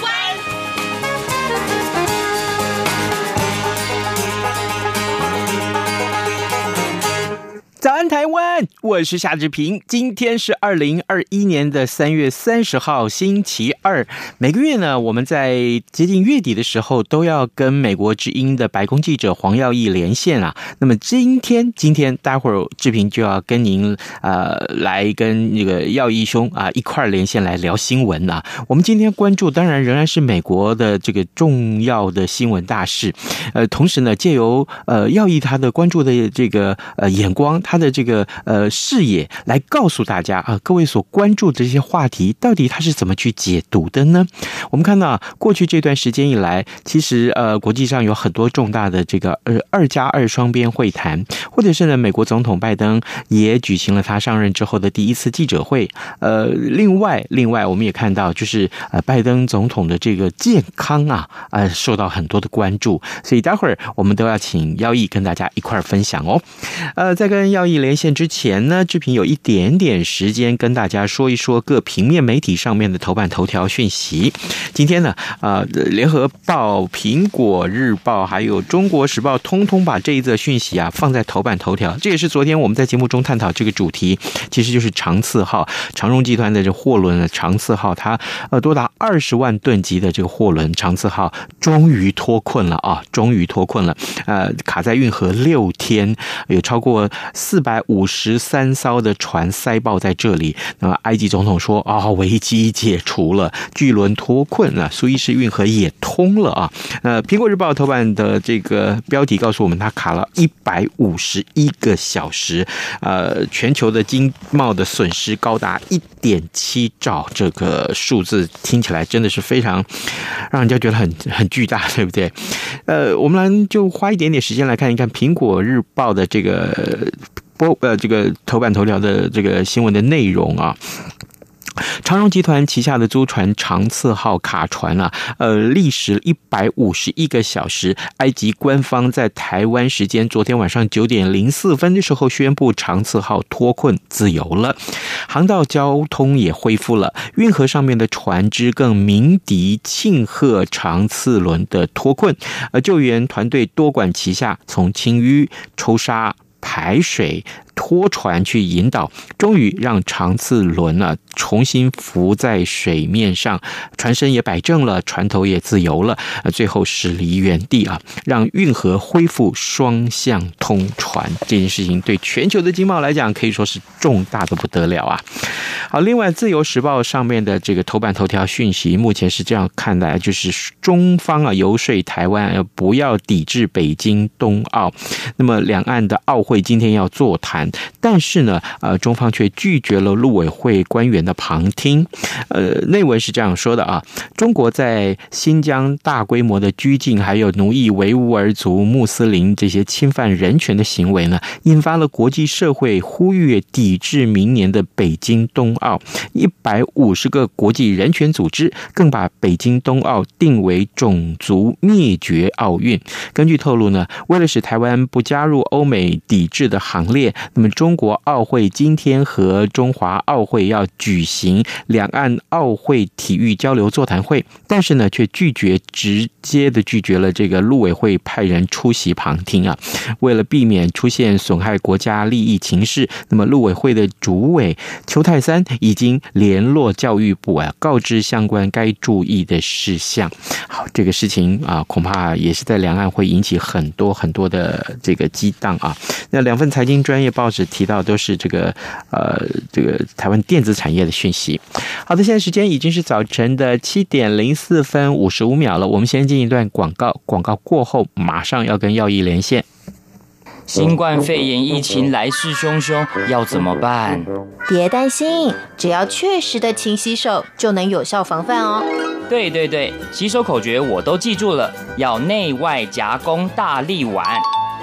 湾》。早安，台湾！我是夏志平。今天是二零二一年的三月三十号，星期二。每个月呢，我们在接近月底的时候，都要跟美国之音的白宫记者黄耀毅连线啊。那么今天，今天待会儿志平就要跟您呃来跟那个耀毅兄啊一块连线来聊新闻啊。我们今天关注当然仍然是美国的这个重要的新闻大事，呃，同时呢，借由呃耀毅他的关注的这个呃眼光。他的这个呃视野来告诉大家啊，各位所关注的这些话题，到底他是怎么去解读的呢？我们看到，过去这段时间以来，其实呃，国际上有很多重大的这个呃二加二双边会谈，或者是呢，美国总统拜登也举行了他上任之后的第一次记者会。呃，另外另外，我们也看到就是呃，拜登总统的这个健康啊，呃，受到很多的关注，所以待会儿我们都要请耀毅跟大家一块儿分享哦。呃，在跟耀义连线之前呢，志平有一点点时间跟大家说一说各平面媒体上面的头版头条讯息。今天呢，呃，联合报、苹果日报还有中国时报，通通把这一则讯息啊放在头版头条。这也是昨天我们在节目中探讨这个主题，其实就是长赐号长荣集团的这货轮的长赐号，它呃多达二十万吨级的这个货轮长赐号终于脱困了啊，终于脱困了，呃，卡在运河六天，有超过。四百五十三艘的船塞爆在这里，那么埃及总统说啊、哦，危机解除了，巨轮脱困了，苏伊士运河也通了啊。呃，苹果日报头版的这个标题告诉我们，它卡了一百五十一个小时，呃，全球的经贸的损失高达一点七兆，这个数字听起来真的是非常让人家觉得很很巨大，对不对？呃，我们来就花一点点时间来看一看苹果日报的这个。播呃，这个头版头条的这个新闻的内容啊，长荣集团旗下的租船长赐号卡船啊，呃，历时一百五十一个小时。埃及官方在台湾时间昨天晚上九点零四分的时候宣布，长赐号脱困自由了，航道交通也恢复了。运河上面的船只更鸣笛庆贺长赐轮的脱困，呃救援团队多管齐下，从清淤抽沙。排水。拖船去引导，终于让长赐轮呢重新浮在水面上，船身也摆正了，船头也自由了，最后驶离原地啊，让运河恢复双向通船。这件事情对全球的经贸来讲可以说是重大的不得了啊！好，另外《自由时报》上面的这个头版头条讯息，目前是这样看待，就是中方啊游说台湾不要抵制北京冬奥，那么两岸的奥会今天要座谈。但是呢，呃，中方却拒绝了陆委会官员的旁听。呃，内文是这样说的啊：中国在新疆大规模的拘禁，还有奴役维吾尔族穆斯林这些侵犯人权的行为呢，引发了国际社会呼吁抵制明年的北京冬奥。一百五十个国际人权组织更把北京冬奥定为种族灭绝奥运。根据透露呢，为了使台湾不加入欧美抵制的行列。那么，中国奥会今天和中华奥会要举行两岸奥会体育交流座谈会，但是呢，却拒绝直接的拒绝了这个陆委会派人出席旁听啊。为了避免出现损害国家利益情势，那么陆委会的主委邱太三已经联络教育部啊，告知相关该注意的事项。好，这个事情啊，恐怕也是在两岸会引起很多很多的这个激荡啊。那两份财经专业报纸提到都是这个呃，这个台湾电子产业的讯息。好的，现在时间已经是早晨的七点零四分五十五秒了，我们先进一段广告，广告过后马上要跟药医连线。新冠肺炎疫情来势汹汹，要怎么办？别担心，只要确实的勤洗手，就能有效防范哦。对对对，洗手口诀我都记住了，要内外夹攻大力腕。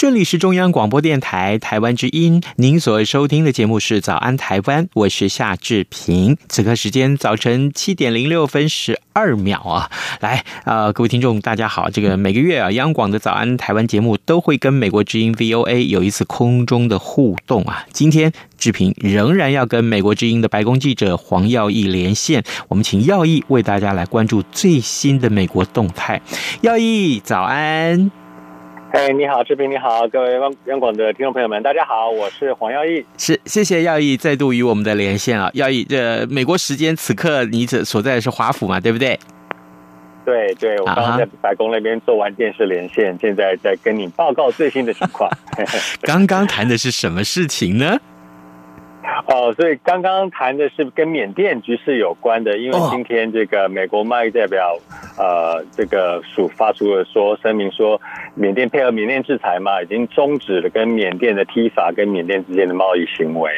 这里是中央广播电台台湾之音，您所收听的节目是《早安台湾》，我是夏志平。此刻时间早晨七点零六分十二秒啊，来啊、呃，各位听众大家好。这个每个月啊，央广的《早安台湾》节目都会跟美国之音 VOA 有一次空中的互动啊。今天志平仍然要跟美国之音的白宫记者黄耀义连线，我们请耀义为大家来关注最新的美国动态。耀义，早安。哎，你好，志平，你好，各位央央广的听众朋友们，大家好，我是黄耀义。是，谢谢耀义再度与我们的连线啊，耀义，这美国时间此刻你所所在的是华府嘛，对不对？对对，我刚刚在白宫那边做完电视连线，现在在跟你报告最新的情况。刚刚谈的是什么事情呢？哦，所以刚刚谈的是跟缅甸局势有关的，因为今天这个美国贸易代表呃这个署发出了说声明说，缅甸配合缅甸制裁嘛，已经终止了跟缅甸的踢法跟缅甸之间的贸易行为，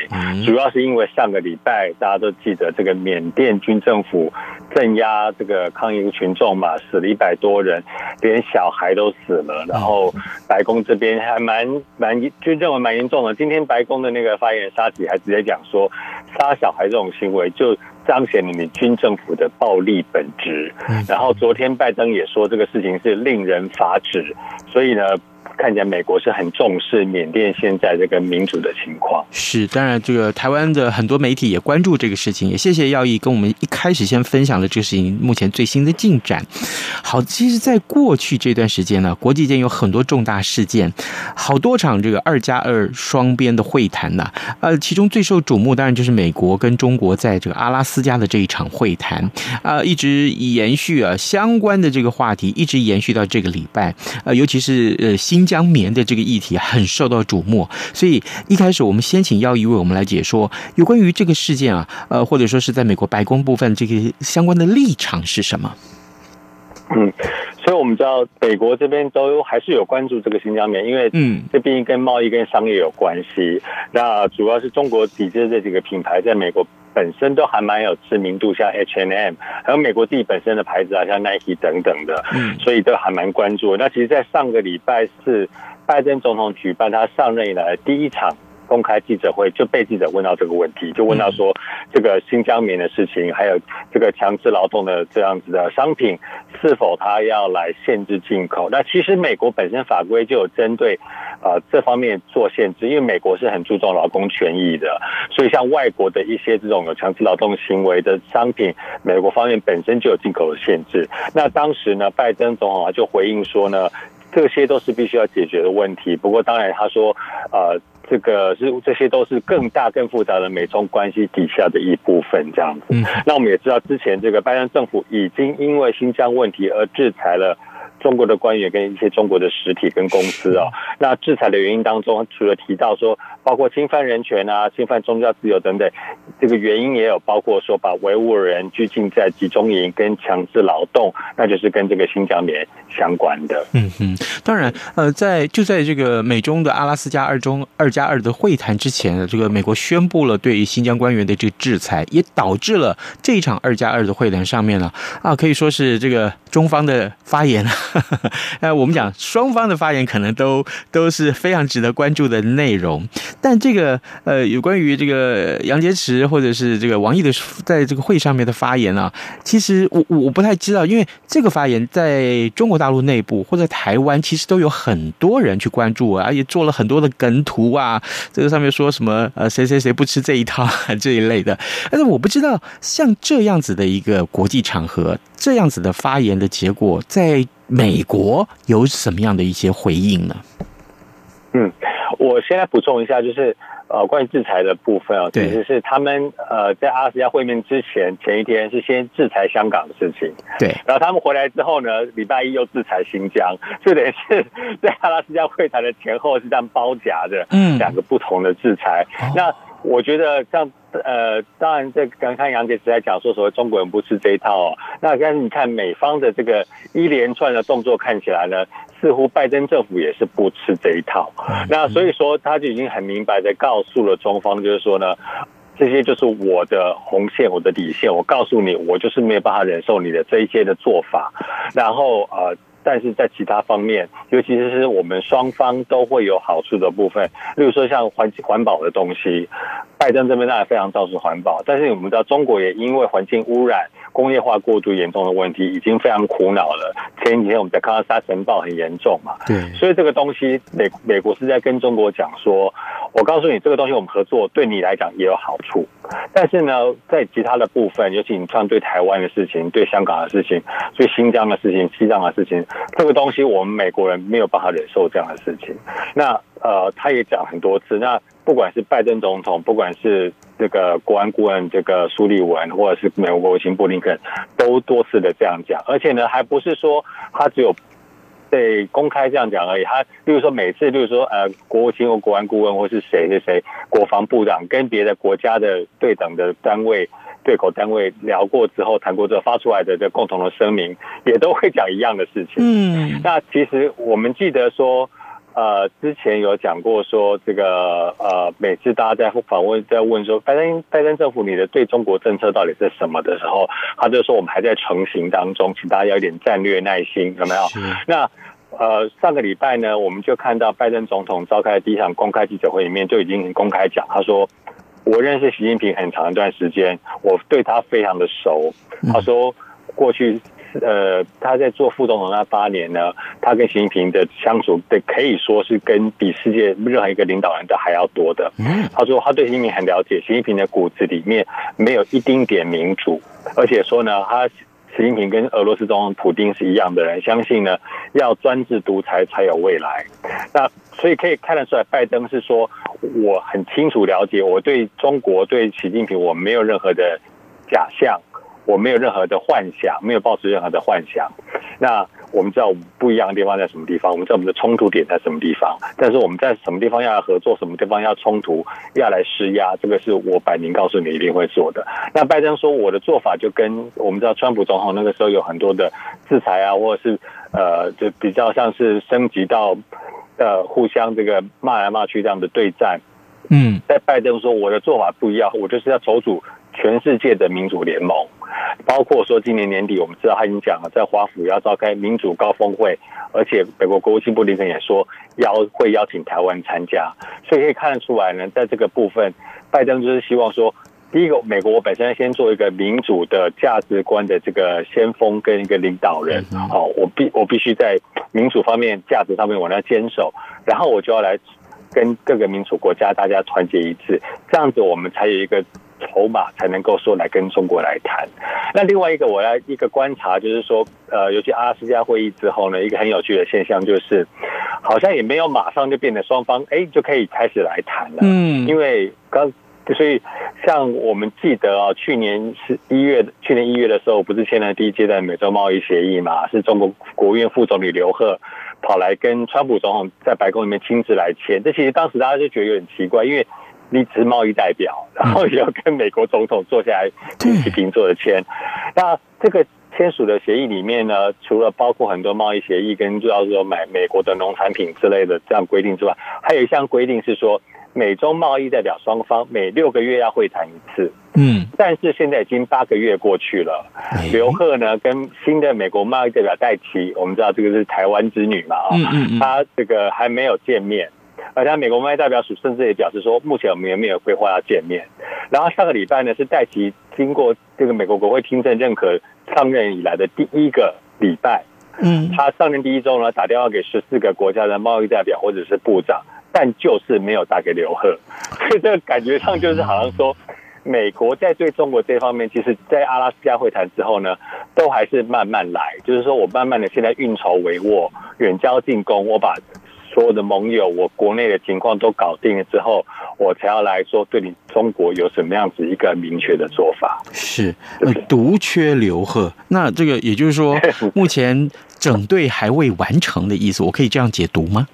主要是因为上个礼拜大家都记得这个缅甸军政府镇压这个抗议群众嘛，死了一百多人，连小孩都死了，然后白宫这边还蛮蛮军政府蛮严重的，今天白宫的那个发言人沙奇还直接讲。说杀小孩这种行为，就彰显了你军政府的暴力本质。然后昨天拜登也说这个事情是令人发指，所以呢。看起来美国是很重视缅甸现在这个民主的情况。是，当然，这个台湾的很多媒体也关注这个事情。也谢谢耀义跟我们一开始先分享了这个事情目前最新的进展。好，其实，在过去这段时间呢，国际间有很多重大事件，好多场这个二加二双边的会谈呢。呃，其中最受瞩目，当然就是美国跟中国在这个阿拉斯加的这一场会谈啊，一直延续啊相关的这个话题，一直延续到这个礼拜。呃，尤其是呃新。疆棉的这个议题很受到瞩目，所以一开始我们先请耀义为我们来解说有关于这个事件啊，呃，或者说是在美国白宫部分这个相关的立场是什么？嗯，所以我们知道美国这边都还是有关注这个新疆棉，因为嗯，这毕竟跟贸易跟商业有关系。那主要是中国抵制这几个品牌在美国。本身都还蛮有知名度，像 hnm 还有美国自己本身的牌子啊，像 Nike 等等的，嗯，所以都还蛮关注。那其实，在上个礼拜四，拜登总统举办他上任以来的第一场。公开记者会就被记者问到这个问题，就问到说这个新疆棉的事情，还有这个强制劳动的这样子的商品，是否他要来限制进口？那其实美国本身法规就有针对啊这方面做限制，因为美国是很注重劳工权益的，所以像外国的一些这种有强制劳动行为的商品，美国方面本身就有进口的限制。那当时呢，拜登总统啊就回应说呢，这些都是必须要解决的问题。不过当然他说呃。这个是这些都是更大更复杂的美中关系底下的一部分，这样子。那我们也知道，之前这个拜登政府已经因为新疆问题而制裁了。中国的官员跟一些中国的实体跟公司啊，那制裁的原因当中，除了提到说包括侵犯人权啊、侵犯宗教自由等等，这个原因也有包括说把维吾尔人拘禁在集中营跟强制劳动，那就是跟这个新疆棉相关的。嗯嗯，当然，呃，在就在这个美中的阿拉斯加二中二加二的会谈之前，这个美国宣布了对于新疆官员的这个制裁，也导致了这一场二加二的会谈上面呢，啊，可以说是这个中方的发言。呃，我们讲双方的发言可能都都是非常值得关注的内容，但这个呃，有关于这个杨洁篪或者是这个王毅的在这个会上面的发言啊，其实我我不太知道，因为这个发言在中国大陆内部或者台湾，其实都有很多人去关注啊，也做了很多的梗图啊，这个上面说什么呃谁谁谁不吃这一套 这一类的，但是我不知道像这样子的一个国际场合，这样子的发言的结果，在美国有什么样的一些回应呢？嗯，我先来补充一下，就是。呃，关于制裁的部分啊，其实是他们呃在阿拉斯加会面之前前一天是先制裁香港的事情，对，然后他们回来之后呢，礼拜一又制裁新疆，就等于是在阿拉斯加会谈的前后是这样包夹的，嗯，两个不同的制裁。嗯、那我觉得像呃，当然这刚刚杨姐是在讲说所谓中国人不吃这一套，哦，那但是你看美方的这个一连串的动作看起来呢。似乎拜登政府也是不吃这一套，那所以说他就已经很明白的告诉了中方，就是说呢，这些就是我的红线，我的底线，我告诉你，我就是没有办法忍受你的这一些的做法，然后呃，但是在其他方面，尤其是我们双方都会有好处的部分，例如说像环环保的东西，拜登这边当然非常重视环保，但是我们知道中国也因为环境污染。工业化过度严重的问题已经非常苦恼了。前几天我们在看到沙尘暴很严重嘛，对，所以这个东西美美国是在跟中国讲说，我告诉你这个东西我们合作对你来讲也有好处，但是呢，在其他的部分，尤其你像对台湾的事情、对香港的事情、对新疆的事情、西藏的事情，这个东西我们美国人没有办法忍受这样的事情。那呃，他也讲很多次，那不管是拜登总统，不管是这个国安顾问这个苏利文，或者是美国国务卿布林肯，都多次的这样讲，而且呢，还不是说他只有对公开这样讲而已。他例如说每次，例如说呃，国务卿或国安顾问，或是谁谁谁，国防部长跟别的国家的对等的单位、对口单位聊过之后，谈过之后发出来的这共同的声明，也都会讲一样的事情。嗯，那其实我们记得说。呃，之前有讲过说，这个呃，每次大家在访问在问说，拜登拜登政府你的对中国政策到底是什么的时候，他就说我们还在成型当中，请大家要一点战略耐心，有没有？那呃，上个礼拜呢，我们就看到拜登总统召开的第一场公开记者会里面就已经公开讲，他说我认识习近平很长一段时间，我对他非常的熟，他说过去。呃，他在做副总统那八年呢，他跟习近平的相处，对，可以说是跟比世界任何一个领导人都还要多的。他说他对习近平很了解，习近平的骨子里面没有一丁点民主，而且说呢，他习近平跟俄罗斯总统普京是一样的人，相信呢要专制独裁才有未来。那所以可以看得出来，拜登是说我很清楚了解，我对中国对习近平我没有任何的假象。我没有任何的幻想，没有抱持任何的幻想。那我们知道不一样的地方在什么地方，我们知道我们的冲突点在什么地方。但是我们在什么地方要合作，什么地方要冲突，要来施压，这个是我摆明告诉你一定会做的。那拜登说我的做法就跟我们知道川普总统那个时候有很多的制裁啊，或者是呃，就比较像是升级到呃互相这个骂来骂去这样的对战。嗯，在拜登说我的做法不一样，我就是要筹组全世界的民主联盟。包括说，今年年底我们知道他已经讲了，在华府要召开民主高峰会，而且美国国务卿布林肯也说邀会邀请台湾参加，所以可以看得出来呢，在这个部分，拜登就是希望说，第一个，美国我本身先做一个民主的价值观的这个先锋跟一个领导人，好，我必我必须在民主方面、价值上面我要坚守，然后我就要来跟各个民主国家大家团结一致，这样子我们才有一个。筹码才能够说来跟中国来谈。那另外一个，我要一个观察，就是说，呃，尤其阿拉斯加会议之后呢，一个很有趣的现象就是，好像也没有马上就变得双方哎就可以开始来谈了。嗯，因为刚所以像我们记得啊，去年是一月，去年一月的时候，不是签了第一阶段美洲贸易协议嘛？是中国国务院副总理刘鹤跑来跟川普总统在白宫里面亲自来签。这其实当时大家就觉得有点奇怪，因为。你只是贸易代表，然后也要跟美国总统坐下来平起平坐的签。那这个签署的协议里面呢，除了包括很多贸易协议跟主要说买美国的农产品之类的这样规定之外，还有一项规定是说，美中贸易代表双方每六个月要会谈一次。嗯，但是现在已经八个月过去了，刘鹤呢跟新的美国贸易代表戴琪，我们知道这个是台湾之女嘛啊，他这个还没有见面。而且美国贸易代表署甚至也表示说，目前我们也没有规划要见面。然后上个礼拜呢，是戴琪经过这个美国国会听证认可上任以来的第一个礼拜。嗯，他上任第一周呢，打电话给十四个国家的贸易代表或者是部长，但就是没有打给刘鹤。所以这个感觉上就是好像说，美国在对中国这方面，其实，在阿拉斯加会谈之后呢，都还是慢慢来，就是说我慢慢的现在运筹帷幄，远交近攻，我把。所有的盟友，我国内的情况都搞定了之后，我才要来说对你中国有什么样子一个明确的做法。是，独缺刘贺，那这个也就是说，目前整队还未完成的意思，我可以这样解读吗？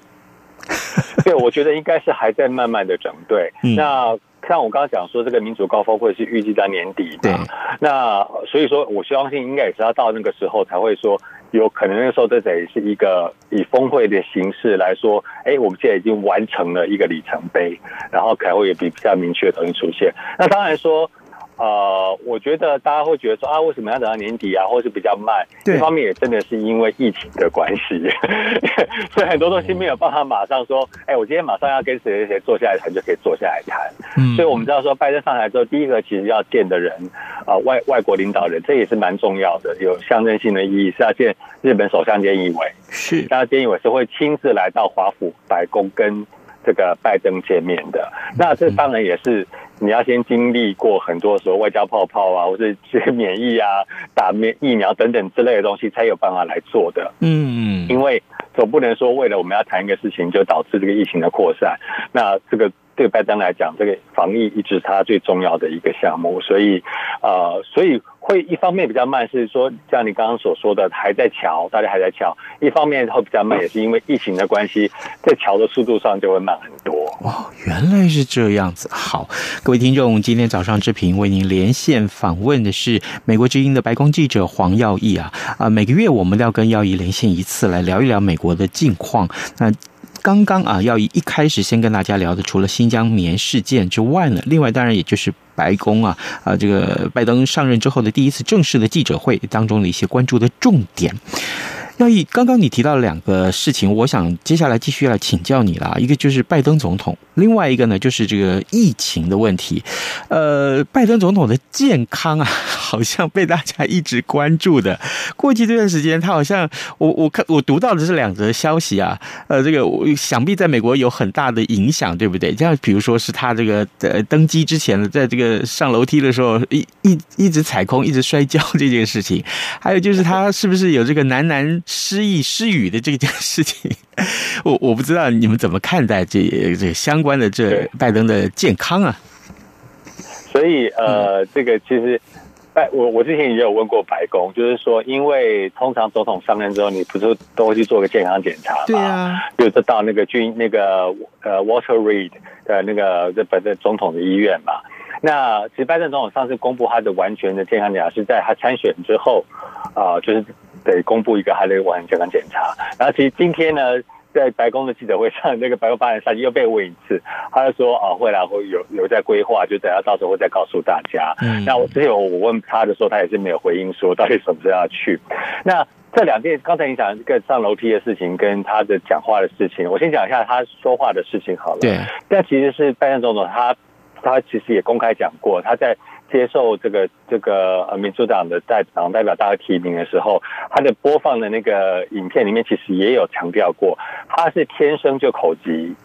对，我觉得应该是还在慢慢的整队。嗯、那像我刚刚讲说，这个民主高峰会是预计在年底的，对那所以说，我相信应该也是要到那个时候才会说。有可能那时候这得是一个以峰会的形式来说，哎，我们现在已经完成了一个里程碑，然后可能会有比比较明确的东西出现。那当然说。呃，我觉得大家会觉得说啊，为什么要等到年底啊，或是比较慢？这对方面也真的是因为疫情的关系，所以很多东西没有办法马上说，哎，我今天马上要跟谁谁谁坐下来谈，就可以坐下来谈。嗯，所以我们知道说，拜登上台之后，第一个其实要见的人啊、呃，外外国领导人，这也是蛮重要的，有象征性的意义，是要见日本首相菅义伟。是，那菅义伟是会亲自来到华府白宫跟这个拜登见面的。那这当然也是。你要先经历过很多时候外交泡泡啊，或者这些免疫啊、打免疫苗等等之类的东西，才有办法来做的。嗯，因为总不能说为了我们要谈一个事情，就导致这个疫情的扩散。那这个。对拜登来讲，这个防疫一直是他最重要的一个项目，所以，呃，所以会一方面比较慢，是说像你刚刚所说的还在乔，大家还在乔；一方面会比较慢，也是因为疫情的关系，在乔的速度上就会慢很多。哦，原来是这样子。好，各位听众，今天早上志平为您连线访问的是美国之音的白宫记者黄耀毅啊啊，每个月我们都要跟耀毅连线一次，来聊一聊美国的近况。那。刚刚啊，要以一开始先跟大家聊的，除了新疆棉事件之外呢，另外当然也就是白宫啊啊，这个拜登上任之后的第一次正式的记者会当中的一些关注的重点。耀毅，刚刚你提到两个事情，我想接下来继续来请教你了。一个就是拜登总统，另外一个呢就是这个疫情的问题。呃，拜登总统的健康啊，好像被大家一直关注的。过去这段时间，他好像我我看我读到的是两则消息啊。呃，这个我想必在美国有很大的影响，对不对？像比如说是他这个呃登机之前呢，在这个上楼梯的时候一一一直踩空，一直摔跤这件事情，还有就是他是不是有这个男男。失意失语的这件事情，我我不知道你们怎么看待这这相关的这拜登的健康啊？所以呃，这个其实拜我我之前也有问过白宫，就是说，因为通常总统上任之后，你不是都会去做个健康检查吗？对啊，就是到那个军那个呃 Walter Reed 的那个日本的总统的医院嘛。那其实拜登总统上次公布他的完全的健康检查是在他参选之后啊、呃，就是。得公布一个他的完全健康检查，然后其实今天呢，在白宫的记者会上，那个白宫发言人又被问一次，他就说啊，未来会有有在规划，就等下到时候会再告诉大家。嗯，那我之前我问他的时候，他也是没有回应说到底什么时候要去。那这两件刚才你讲这个上楼梯的事情跟他的讲话的事情，我先讲一下他说话的事情好了。对，但其实是拜登总统他他其实也公开讲过，他在。接受这个这个呃民主党的代党代表大会提名的时候，他的播放的那个影片里面其实也有强调过，他是天生就口疾，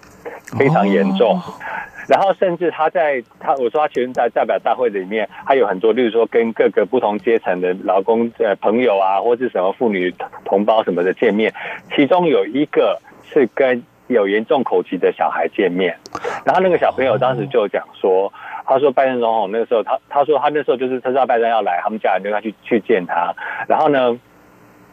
非常严重。然后甚至他在他我说他全在代表大会里面，他有很多，例如说跟各个不同阶层的劳工呃朋友啊，或是什么妇女同胞什么的见面，其中有一个是跟有严重口疾的小孩见面，然后那个小朋友当时就讲说。他说拜登总统那个时候，他他说他那时候就是他知道拜登要来，他们家人就要去去见他。然后呢，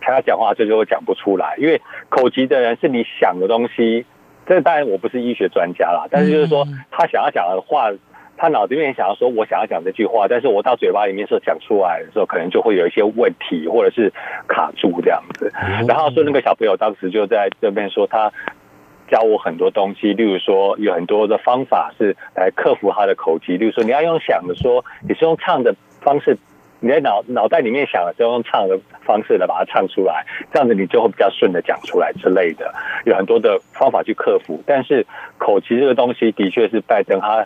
他要讲话这就会讲不出来，因为口疾的人是你想的东西。这当然我不是医学专家啦，但是就是说他想要讲的话，他脑子里面想要说我想要讲这句话，但是我到嘴巴里面说讲出来的时候，可能就会有一些问题，或者是卡住这样子。然后说那个小朋友当时就在这边说他。教我很多东西，例如说有很多的方法是来克服他的口疾。例如说，你要用想的说，你是用唱的方式你在脑脑袋里面想的时候，用唱的方式来把它唱出来，这样子你就会比较顺的讲出来之类的。有很多的方法去克服，但是口疾这个东西的确是拜登他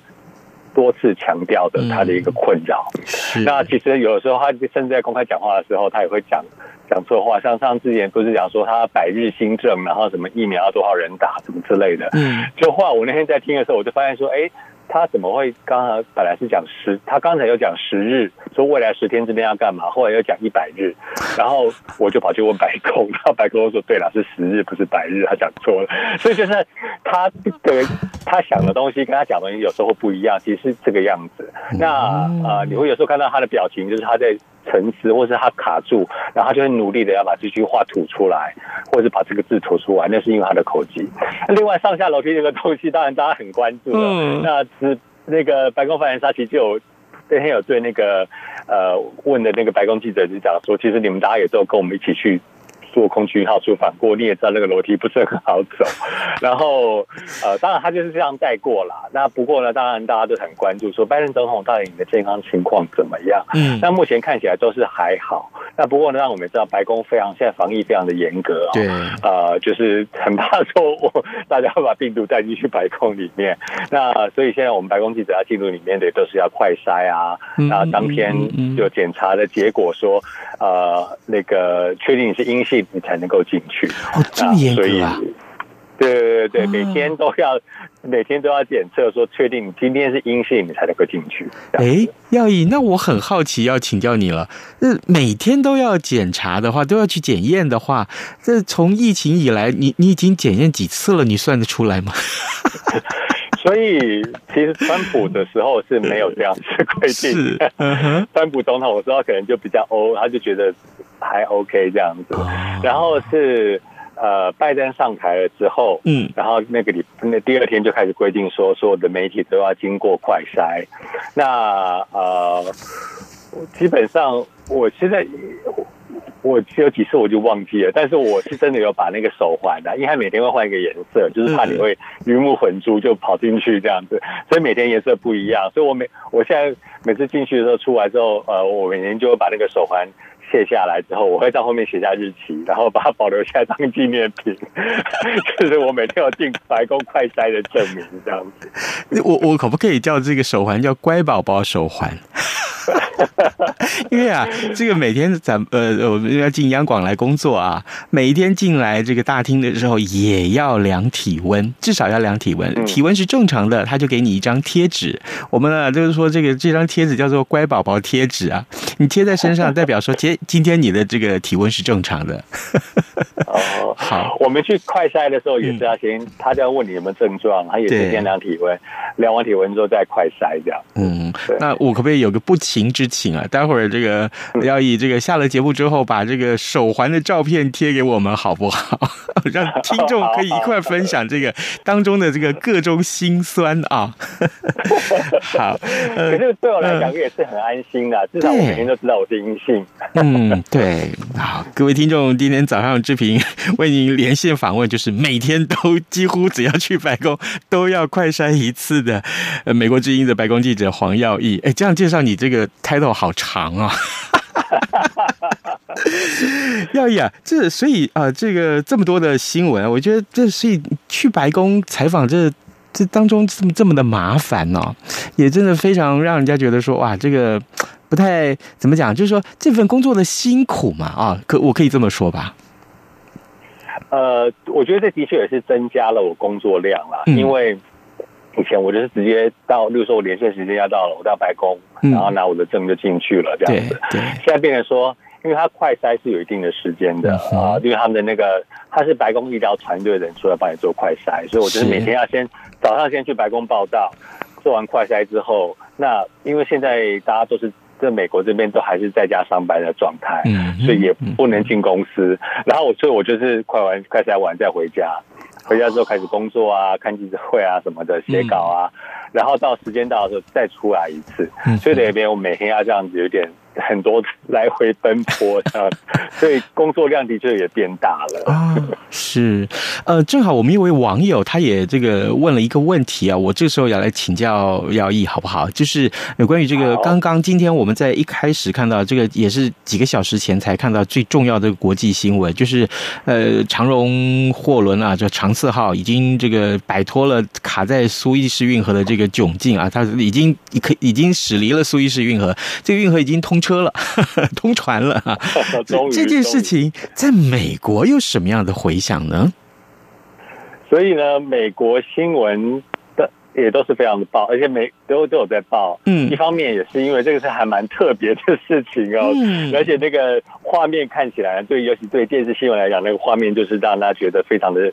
多次强调的他的一个困扰。嗯、那其实有的时候他甚至在公开讲话的时候，他也会讲讲错话，像上之前不是讲说他百日新政，然后什么疫苗要多少人打，什么之类的。嗯，就话我那天在听的时候，我就发现说，哎。他怎么会？刚才本来是讲十，他刚才又讲十日，说未来十天之内要干嘛，后来又讲一百日，然后我就跑去问白宫，然后白宫说对了，是十日不是百日，他讲错了。所以就是他的他想的东西跟他讲的东西有时候会不一样，其实是这个样子。那啊、呃，你会有时候看到他的表情，就是他在。沉思，或是他卡住，然后他就会努力的要把这句话吐出来，或者是把这个字吐出来，那是因为他的口疾。另外，上下楼梯这个东西，当然大家很关注了。嗯，那是那个白宫发言人沙奇就有那天有对那个呃问的那个白宫记者就讲说，其实你们大家也都跟我们一起去。坐空军一号出访过，你也知道那个楼梯不是很好走。然后，呃，当然他就是这样带过啦。那不过呢，当然大家都很关注，说拜登总统到底你的健康情况怎么样？嗯，那目前看起来都是还好。那不过呢，让我们知道白宫非常现在防疫非常的严格啊。对，呃，就是很怕说我 大家会把病毒带进去白宫里面。那所以现在我们白宫记者要进入里面的都是要快筛啊，然后当天就检查的结果说，呃，那个确定你是阴性。你才能够进去哦，这么严格啊！对对对，每天都要、嗯、每天都要检测，说确定你今天是阴性，你才能够进去。哎，耀义，那我很好奇，要请教你了。那每天都要检查的话，都要去检验的话，这从疫情以来，你你已经检验几次了？你算得出来吗？所以，其实川普的时候是没有这样子规定的。嗯、川普总统，的时候可能就比较欧，他就觉得还 OK 这样子。然后是呃，拜登上台了之后，嗯，然后那个礼那第二天就开始规定说，所有的媒体都要经过快筛。那呃，基本上我现在。我有几次我就忘记了，但是我是真的有把那个手环的，因为它每天会换一个颜色，就是怕你会鱼目混珠就跑进去这样子，所以每天颜色不一样。所以我每我现在每次进去的时候，出来之后，呃，我每年就会把那个手环卸下来之后，我会在后面写下日期，然后把它保留下来当纪念品，就是我每天有进白宫快筛的证明这样子。我我可不可以叫这个手环叫乖宝宝手环？因为啊，这个每天咱呃，我们要进央广来工作啊，每一天进来这个大厅的时候也要量体温，至少要量体温，体温是正常的，他就给你一张贴纸。我们呢就是说，这个这张贴纸叫做乖宝宝贴纸啊，你贴在身上，代表说今 今天你的这个体温是正常的。哦，好，我们去快筛的时候也是要先，他就要问你有没有症状，他也是先量体温，量完体温之后再快筛这样。嗯，那我可不可以有个不情之请啊？待会儿这个要以这个下了节目之后，把这个手环的照片贴给我们，好不好？让听众可以一块分享这个当中的这个各种辛酸啊。好，可是对我来讲也是很安心的，至少我每天都知道我是阴性。嗯，对。好，各位听众，今天早上志平为您连线访问，就是每天都几乎只要去白宫都要快筛一次的，呃，美国之音的白宫记者黄耀义。哎，这样介绍你这个 title 好长啊！耀毅啊，这所以啊、呃，这个这么多的新闻，我觉得这所以去白宫采访这这当中这么这么的麻烦呢、哦，也真的非常让人家觉得说哇，这个不太怎么讲，就是说这份工作的辛苦嘛啊，可我可以这么说吧？呃，我觉得这的确也是增加了我工作量了，嗯、因为。以前我就是直接到，例如说我连线时间要到了，我到白宫，然后拿我的证就进去了，这样子。对。现在变成说，因为他快筛是有一定的时间的啊，因为他们的那个他是白宫医疗团队的人出来帮你做快筛，所以我就是每天要先早上先去白宫报到，做完快筛之后，那因为现在大家都是在美国这边都还是在家上班的状态，所以也不能进公司，然后我所以我就是快完快筛完再回家。回家之后开始工作啊，看记者会啊什么的，写稿啊，嗯、然后到时间到的时候再出来一次，嗯、所以那边我每天要这样子，有点很多 来回奔波这样，所以工作量的确也变大了。啊，是，呃，正好我们一位网友他也这个问了一个问题啊，我这个时候要来请教耀毅好不好？就是有关于这个刚刚今天我们在一开始看到这个也是几个小时前才看到最重要的国际新闻，就是呃长荣货轮啊，这长赐号已经这个摆脱了卡在苏伊士运河的这个窘境啊，它已经可已经驶离了苏伊士运河，这个运河已经通车了，呵 呵通船了啊。这件事情在美国有什么样的回响呢？所以呢，美国新闻的也都是非常的报，而且每都都有在报。嗯，一方面也是因为这个是还蛮特别的事情哦，嗯，而且那个画面看起来，对，尤其对电视新闻来讲，那个画面就是让大家觉得非常的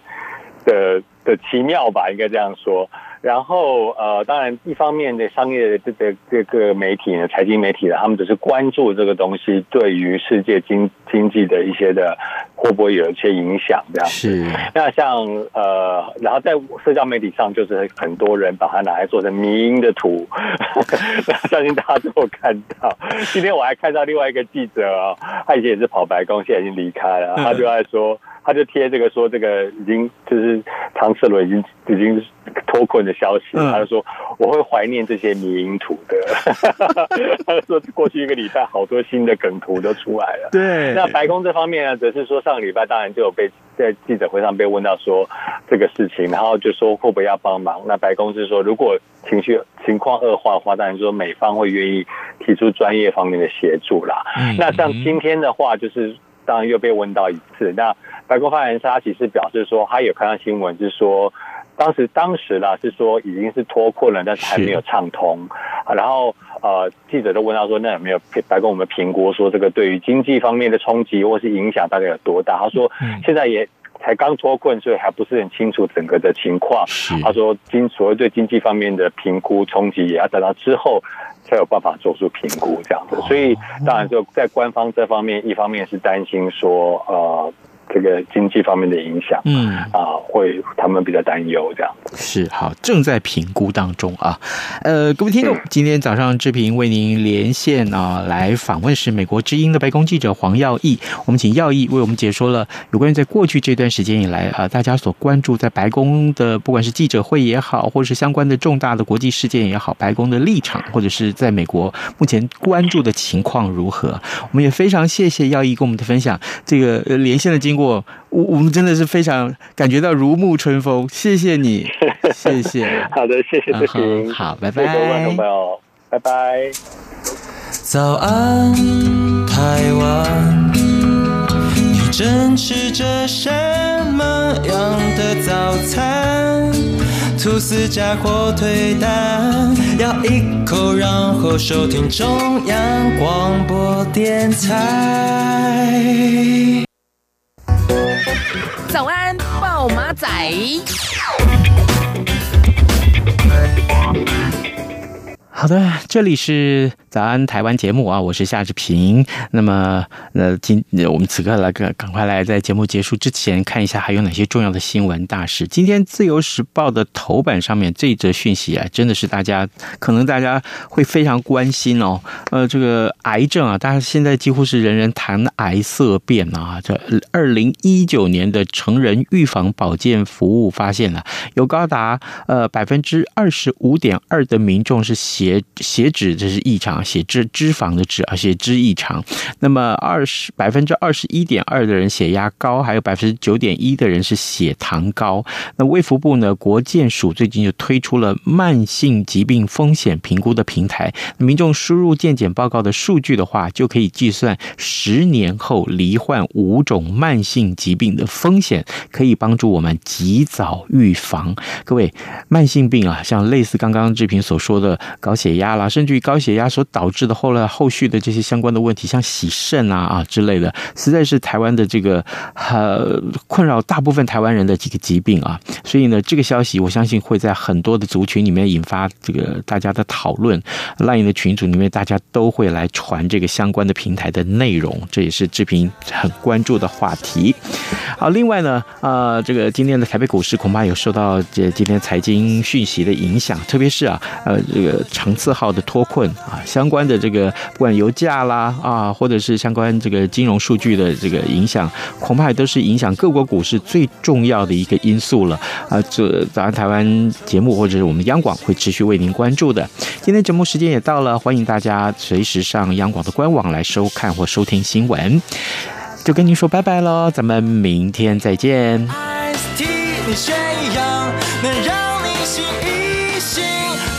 的的奇妙吧，应该这样说。然后呃，当然，一方面的商业的这个这个媒体呢，财经媒体呢，他们只是关注这个东西对于世界经经济的一些的会不会有一些影响这样子。是。那像呃，然后在社交媒体上，就是很多人把它拿来做成迷因的图，相信大家都有看到。今天我还看到另外一个记者啊，他以前也是跑白宫，现在已经离开了，他就在说。他就贴这个说，这个已经就是长赐轮已经已经脱困的消息，他就说我会怀念这些迷因图的。他就说过去一个礼拜，好多新的梗图都出来了。对，那白宫这方面呢，则是说上个礼拜当然就有被在记者会上被问到说这个事情，然后就说会不会要帮忙？那白宫是说，如果情绪情况恶化的话，当然说美方会愿意提出专业方面的协助啦。那像今天的话，就是当然又被问到一次，那。白宫发言人他其实表示说，他有看到新闻，是说当时当时啦是说已经是脱困了，但是还没有畅通。然后呃，记者都问他说，那有没有白宫我们评估说这个对于经济方面的冲击或是影响大概有多大？他说现在也才刚脱困，所以还不是很清楚整个的情况。他说经所谓对经济方面的评估冲击，也要等到之后才有办法做出评估这样子。所以当然就在官方这方面，一方面是担心说呃。这个经济方面的影响，嗯啊，会他们比较担忧这样。是好，正在评估当中啊。呃，各位听众，今天早上志平为您连线啊，来访问是美国之音的白宫记者黄耀毅。我们请耀毅为我们解说了有关于在过去这段时间以来啊，大家所关注在白宫的，不管是记者会也好，或者是相关的重大的国际事件也好，白宫的立场，或者是在美国目前关注的情况如何？我们也非常谢谢耀毅跟我们的分享。这个连线的经过。我我们真的是非常感觉到如沐春风，谢谢你，谢谢。好的，谢谢志平，好，拜拜，观众朋友，拜拜。早安，台湾，你正吃着什么样的早餐？吐司加火腿蛋，咬一口，然后收听中央广播电台。早安，暴马仔。好的，这里是早安台湾节目啊，我是夏志平。那么，呃，今我们此刻来赶赶快来，在节目结束之前看一下还有哪些重要的新闻大事。今天《自由时报》的头版上面这则讯息啊，真的是大家可能大家会非常关心哦。呃，这个癌症啊，大家现在几乎是人人谈癌色变啊。这二零一九年的成人预防保健服务发现了，有高达呃百分之二十五点二的民众是血。血脂这是异常，血脂脂肪的脂啊，血脂异常。那么二十百分之二十一点二的人血压高，还有百分之九点一的人是血糖高。那卫福部呢，国健署最近就推出了慢性疾病风险评估的平台，民众输入健检报告的数据的话，就可以计算十年后罹患五种慢性疾病的风险，可以帮助我们及早预防。各位，慢性病啊，像类似刚刚志平所说的高。血压啦，甚至于高血压所导致的后来后续的这些相关的问题，像洗肾啊啊之类的，实在是台湾的这个呃困扰大部分台湾人的几个疾病啊。所以呢，这个消息我相信会在很多的族群里面引发这个大家的讨论，LINE 的群组里面大家都会来传这个相关的平台的内容，这也是志平很关注的话题。好，另外呢，呃，这个今天的台北股市恐怕有受到这今天财经讯息的影响，特别是啊，呃，这个长赐号的脱困啊，相关的这个不管油价啦啊，或者是相关这个金融数据的这个影响，恐怕也都是影响各国股市最重要的一个因素了啊。这早安台湾节目或者是我们央广会持续为您关注的。今天节目时间也到了，欢迎大家随时上央广的官网来收看或收听新闻。就跟您说拜拜喽，咱们明天再见。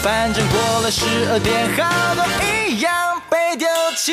反正过了十二点，好多一样被丢弃。